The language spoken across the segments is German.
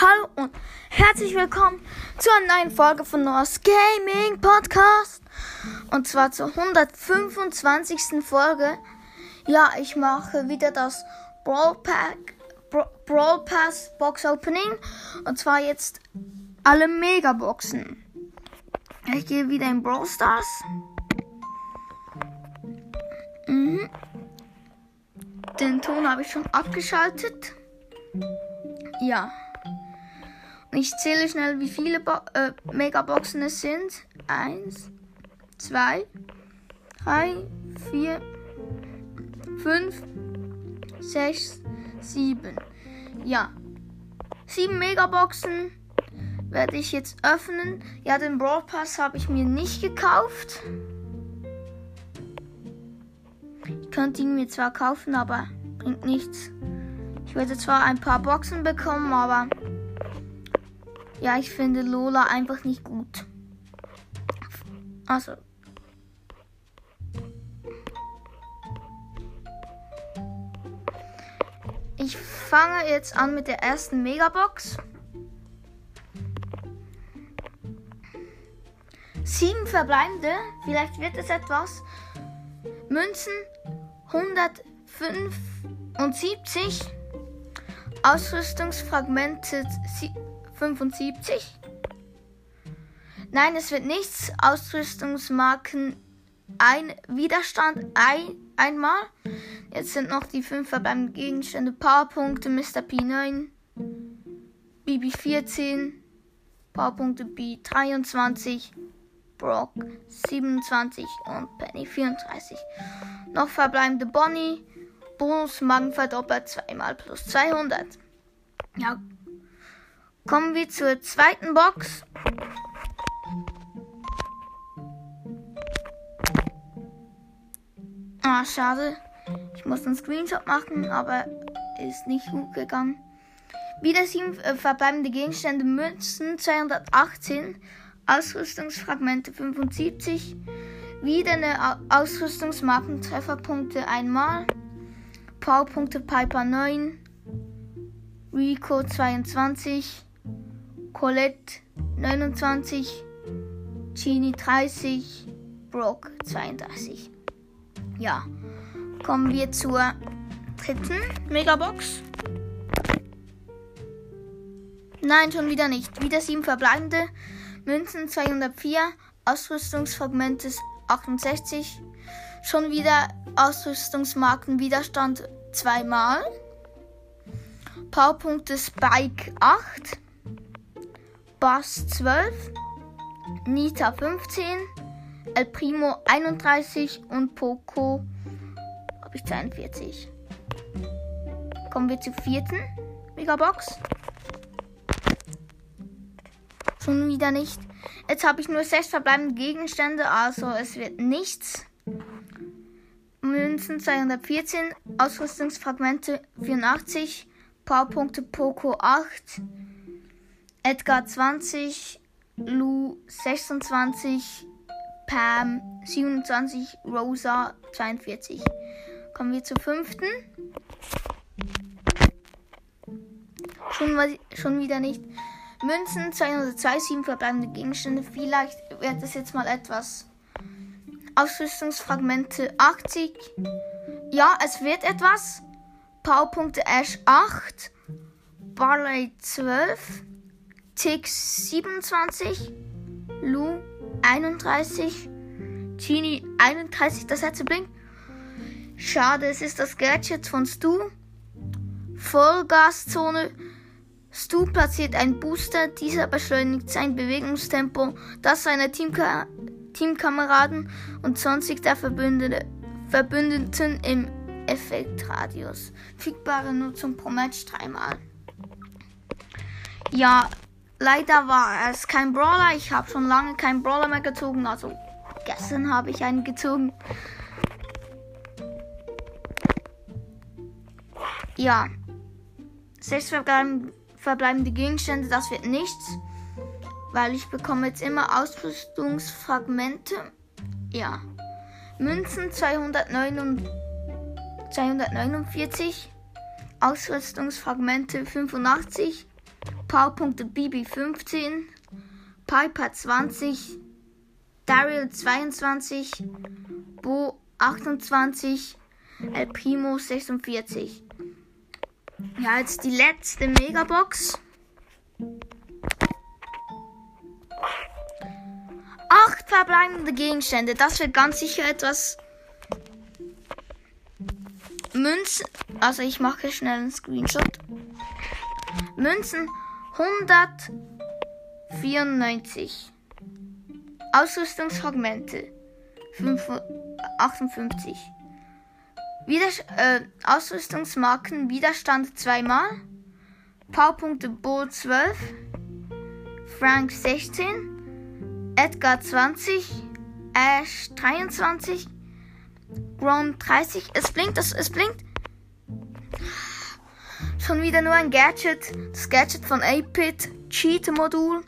Hallo und herzlich willkommen zu einer neuen Folge von Noahs Gaming Podcast. Und zwar zur 125. Folge. Ja, ich mache wieder das Brawl, Pack, Bra Brawl Pass Box Opening. Und zwar jetzt alle Megaboxen. Ich gehe wieder in Brawl Stars. Mhm. Den Ton habe ich schon abgeschaltet. Ja. Ich zähle schnell, wie viele Bo äh, Megaboxen es sind. Eins, zwei, drei, vier, fünf, sechs, sieben. Ja. Sieben Megaboxen werde ich jetzt öffnen. Ja, den Brawl Pass habe ich mir nicht gekauft. Ich könnte ihn mir zwar kaufen, aber bringt nichts. Ich werde zwar ein paar Boxen bekommen, aber ja, ich finde Lola einfach nicht gut. Also. Ich fange jetzt an mit der ersten Megabox. Sieben verbleibende. Vielleicht wird es etwas. Münzen 175. Ausrüstungsfragmente 75. Nein, es wird nichts. Ausrüstungsmarken ein Widerstand ein, einmal. Jetzt sind noch die fünf verbleibenden Gegenstände. Powerpunkte Mr. P9, BB 14, Powerpunkte B23, Brock 27 und Penny 34. Noch verbleibende Bonnie, Bonus Magen verdoppelt zweimal plus 200. Ja, Kommen wir zur zweiten Box. Ah, schade. Ich muss einen Screenshot machen, aber ist nicht gut gegangen. Wieder sieben äh, verbleibende Gegenstände, Münzen 218, Ausrüstungsfragmente 75, wieder eine Ausrüstungsmarken, Trefferpunkte einmal, Powerpunkte Piper 9, Rico 22, Colette 29, Genie 30, Brock 32. Ja, kommen wir zur dritten Megabox. Nein, schon wieder nicht. Wieder sieben verbleibende. Münzen 204, Ausrüstungsfragmente 68. Schon wieder Ausrüstungsmarken Widerstand zweimal. Powerpunkte Spike 8. Bass 12, Nita 15, El Primo 31 und Poco habe ich 42. Kommen wir zur vierten Megabox. Schon wieder nicht. Jetzt habe ich nur sechs verbleibende Gegenstände, also es wird nichts. Münzen 214, Ausrüstungsfragmente 84, Powerpunkte Poco 8, Edgar 20, Lou 26, Pam 27, Rosa 42. Kommen wir zur fünften. Schon, schon wieder nicht. Münzen 202, 7 verbleibende Gegenstände. Vielleicht wird es jetzt mal etwas. Ausrüstungsfragmente 80. Ja, es wird etwas. Powerpunkte Ash 8. Barley 12. Tix 27, Lu 31, Genie 31, das Herz blinkt. Schade, es ist das Gadget von Stu. Vollgaszone. Stu platziert einen Booster, dieser beschleunigt sein Bewegungstempo, das seiner Teamka Teamkameraden und 20 der Verbündete, Verbündeten im Effektradius. Fügbare Nutzung pro Match dreimal. Ja, Leider war es kein Brawler. Ich habe schon lange keinen Brawler mehr gezogen. Also gestern habe ich einen gezogen. Ja. Sechs verbleibende Gegenstände, das wird nichts. Weil ich bekomme jetzt immer Ausrüstungsfragmente. Ja. Münzen 209 249. Ausrüstungsfragmente 85. Powerpunkte Bibi 15, Piper 20, Daryl 22, Bo 28, El Primo 46. Ja, jetzt die letzte Megabox. Acht verbleibende Gegenstände. Das wird ganz sicher etwas. Münzen. Also ich mache schnell einen Screenshot. Münzen 194. Ausrüstungsfragmente 58. Widers äh, Ausrüstungsmarken Widerstand zweimal. Powerpunkte Bo 12. Frank 16. Edgar 20. Ash 23. Grom 30. Es blinkt, es, es blinkt. Schon wieder nur ein Gadget. Das Gadget von 8-Bit. Cheat-Modul.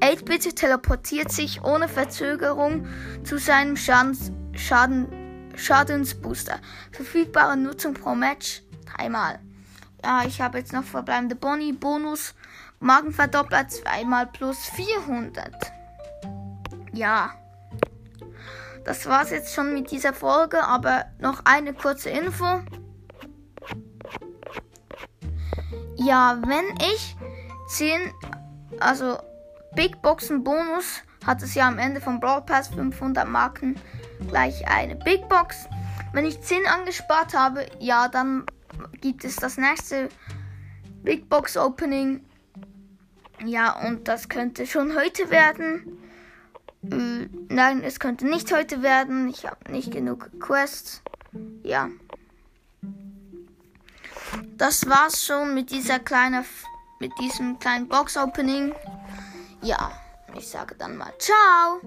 8-Bit teleportiert sich ohne Verzögerung zu seinem Schadens Schaden Schadensbooster. Verfügbare Nutzung pro Match dreimal. Ja, ich habe jetzt noch verbleibende Boni, Bonus, Magenverdoppler zweimal plus 400. Ja. Das war's jetzt schon mit dieser Folge, aber noch eine kurze Info. Ja, wenn ich 10, also Big Boxen Bonus hat es ja am Ende vom Brawl Pass 500 Marken gleich eine Big Box. Wenn ich 10 angespart habe, ja, dann gibt es das nächste Big Box Opening. Ja, und das könnte schon heute werden. Äh, nein, es könnte nicht heute werden. Ich habe nicht genug Quests. Ja. Das war's schon mit dieser kleinen, mit diesem kleinen Box Opening. Ja, ich sage dann mal ciao.